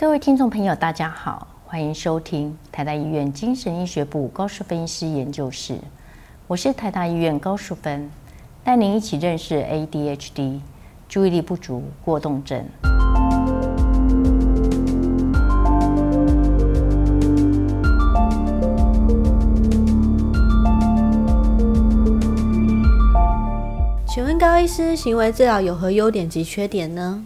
各位听众朋友，大家好，欢迎收听台大医院精神医学部高淑芬医师研究室，我是台大医院高淑芬，带您一起认识 ADHD 注意力不足过动症。请问高医师，行为治疗有何优点及缺点呢？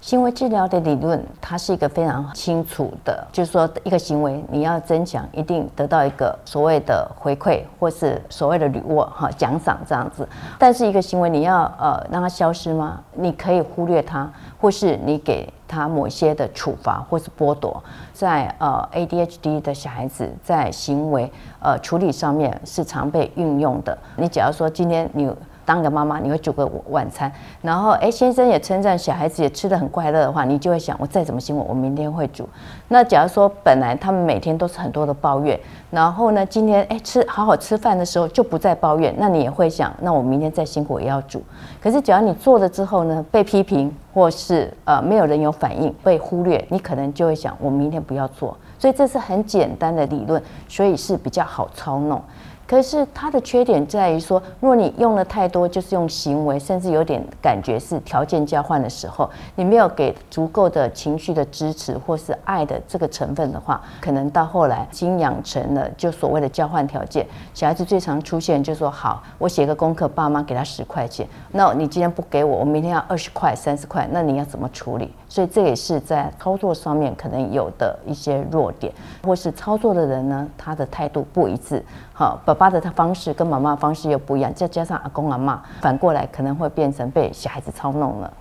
行为治疗的理论，它是一个非常清楚的，就是说一个行为你要增强，一定得到一个所谓的回馈，或是所谓的礼物哈奖赏这样子。但是一个行为你要呃让它消失吗？你可以忽略它，或是你给他某些的处罚或是剥夺。在呃 ADHD 的小孩子在行为呃处理上面是常被运用的。你假如说今天你。当个妈妈，你会煮个晚餐，然后哎，先生也称赞小孩子也吃的很快乐的话，你就会想，我再怎么辛苦，我明天会煮。那假如说本来他们每天都是很多的抱怨，然后呢，今天哎吃好好吃饭的时候就不再抱怨，那你也会想，那我明天再辛苦也要煮。可是只要你做了之后呢，被批评或是呃没有人有反应，被忽略，你可能就会想，我明天不要做。所以这是很简单的理论，所以是比较好操弄。可是它的缺点在于说，如果你用了太多，就是用行为，甚至有点感觉是条件交换的时候，你没有给足够的情绪的支持或是爱的这个成分的话，可能到后来已经养成了就所谓的交换条件。小孩子最常出现就说：“好，我写个功课，爸妈给他十块钱，那你今天不给我，我明天要二十块、三十块，那你要怎么处理？”所以这也是在操作上面可能有的一些弱点，或是操作的人呢，他的态度不一致。好，爸爸的他方式跟妈妈方式又不一样，再加上阿公阿妈，反过来可能会变成被小孩子操弄了。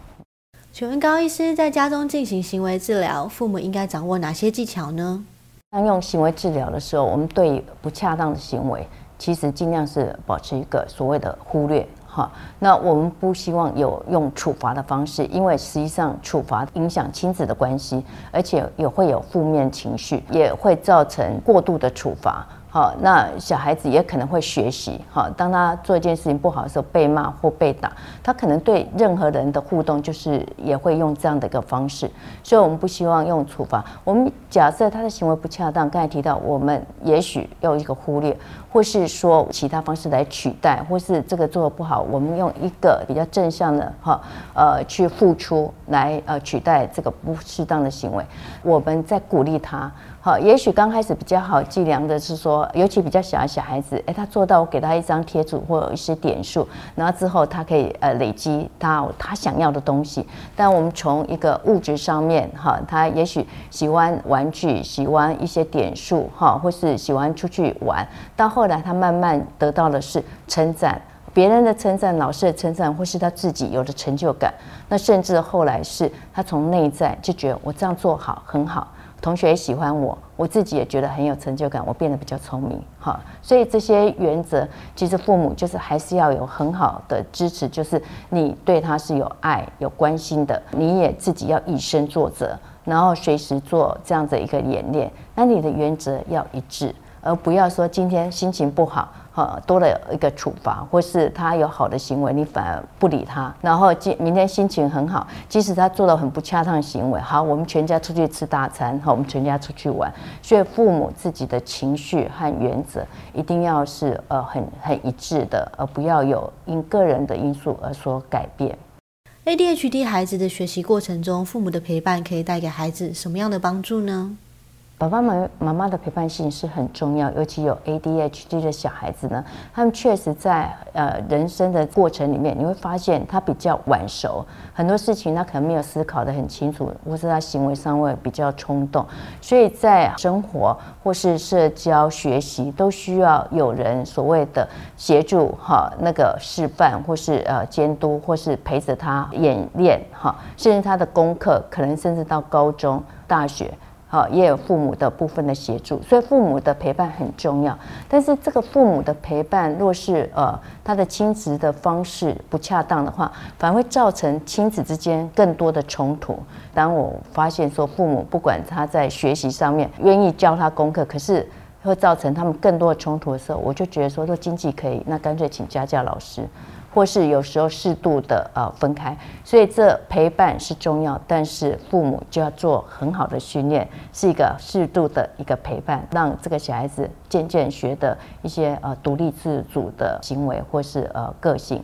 请问高医师，在家中进行行为治疗，父母应该掌握哪些技巧呢？当用行为治疗的时候，我们对不恰当的行为，其实尽量是保持一个所谓的忽略。好，那我们不希望有用处罚的方式，因为实际上处罚影响亲子的关系，而且也会有负面情绪，也会造成过度的处罚。好，那小孩子也可能会学习。好，当他做一件事情不好的时候，被骂或被打，他可能对任何人的互动就是也会用这样的一个方式。所以，我们不希望用处罚。我们假设他的行为不恰当，刚才提到，我们也许用一个忽略，或是说其他方式来取代，或是这个做的不好，我们用一个比较正向的哈呃去付出来呃取代这个不适当的行为。我们在鼓励他。好，也许刚开始比较好计量的是说，尤其比较小的小孩子，哎，他做到我给他一张贴纸或一些点数，然后之后他可以呃累积到他想要的东西。但我们从一个物质上面，哈，他也许喜欢玩具，喜欢一些点数，哈，或是喜欢出去玩，到后来他慢慢得到的是称赞，别人的称赞、老师的称赞，或是他自己有的成就感。那甚至后来是他从内在就觉得我这样做好很好。同学也喜欢我，我自己也觉得很有成就感，我变得比较聪明，哈。所以这些原则，其实父母就是还是要有很好的支持，就是你对他是有爱、有关心的，你也自己要以身作则，然后随时做这样的一个演练。那你的原则要一致，而不要说今天心情不好。呃，多了一个处罚，或是他有好的行为，你反而不理他。然后今明天心情很好，即使他做了很不恰当的行为，好，我们全家出去吃大餐，好，我们全家出去玩。所以父母自己的情绪和原则一定要是呃很很一致的，而不要有因个人的因素而所改变。ADHD 孩子的学习过程中，父母的陪伴可以带给孩子什么样的帮助呢？爸爸妈妈妈的陪伴性是很重要，尤其有 ADHD 的小孩子呢，他们确实在呃人生的过程里面，你会发现他比较晚熟，很多事情他可能没有思考的很清楚，或是他行为上会比较冲动，所以在生活或是社交、学习都需要有人所谓的协助哈，那个示范或是呃监督，或是陪着他演练哈，甚至他的功课，可能甚至到高中、大学。好，也有父母的部分的协助，所以父母的陪伴很重要。但是这个父母的陪伴，若是呃他的亲子的方式不恰当的话，反而会造成亲子之间更多的冲突。当我发现说父母不管他在学习上面愿意教他功课，可是会造成他们更多的冲突的时候，我就觉得说，若经济可以，那干脆请家教老师。或是有时候适度的呃分开，所以这陪伴是重要，但是父母就要做很好的训练，是一个适度的一个陪伴，让这个小孩子渐渐学的一些呃独立自主的行为或是呃个性。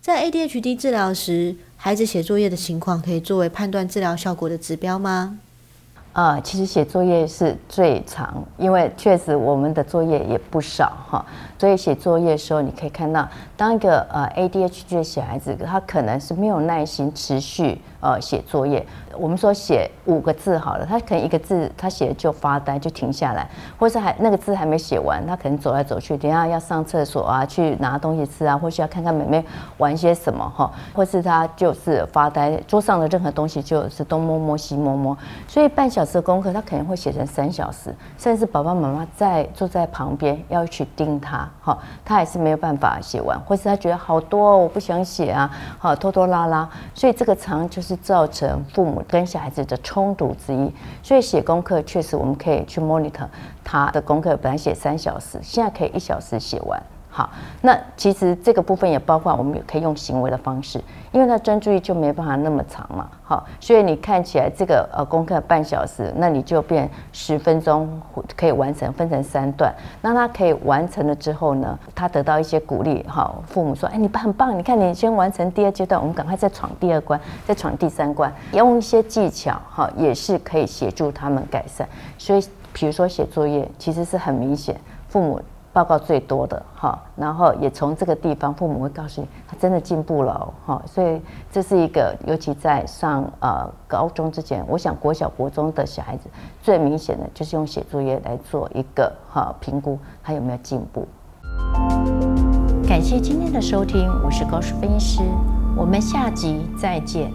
在 ADHD 治疗时，孩子写作业的情况可以作为判断治疗效果的指标吗？啊，其实写作业是最长，因为确实我们的作业也不少哈，所以写作业的时候，你可以看到，当一个呃 ADHD 的小孩子，他可能是没有耐心持续呃写作业。我们说写五个字好了，他可能一个字他写就发呆就停下来，或是还那个字还没写完，他可能走来走去，等下要上厕所啊，去拿东西吃啊，或是要看看妹妹玩些什么哈，或是他就是发呆，桌上的任何东西就是东摸摸西摸摸，所以半小时的功课他可能会写成三小时，甚至爸爸妈妈在坐在旁边要去盯他哈，他还是没有办法写完，或是他觉得好多哦，我不想写啊，好拖拖拉拉，所以这个长就是造成父母。跟小孩子的冲突之一，所以写功课确实我们可以去 monitor 他的功课，本来写三小时，现在可以一小时写完。好，那其实这个部分也包括我们也可以用行为的方式，因为他专注力就没办法那么长嘛。好，所以你看起来这个呃功课半小时，那你就变十分钟可以完成，分成三段。那他可以完成了之后呢，他得到一些鼓励。好，父母说：“哎，你很棒！你看你先完成第二阶段，我们赶快再闯第二关，再闯第三关。”用一些技巧哈，也是可以协助他们改善。所以，比如说写作业，其实是很明显，父母。报告最多的哈，然后也从这个地方，父母会告诉你他真的进步了哈，所以这是一个，尤其在上呃高中之前，我想国小国中的小孩子最明显的就是用写作业来做一个哈评估他有没有进步。感谢今天的收听，我是高数分析师，我们下集再见。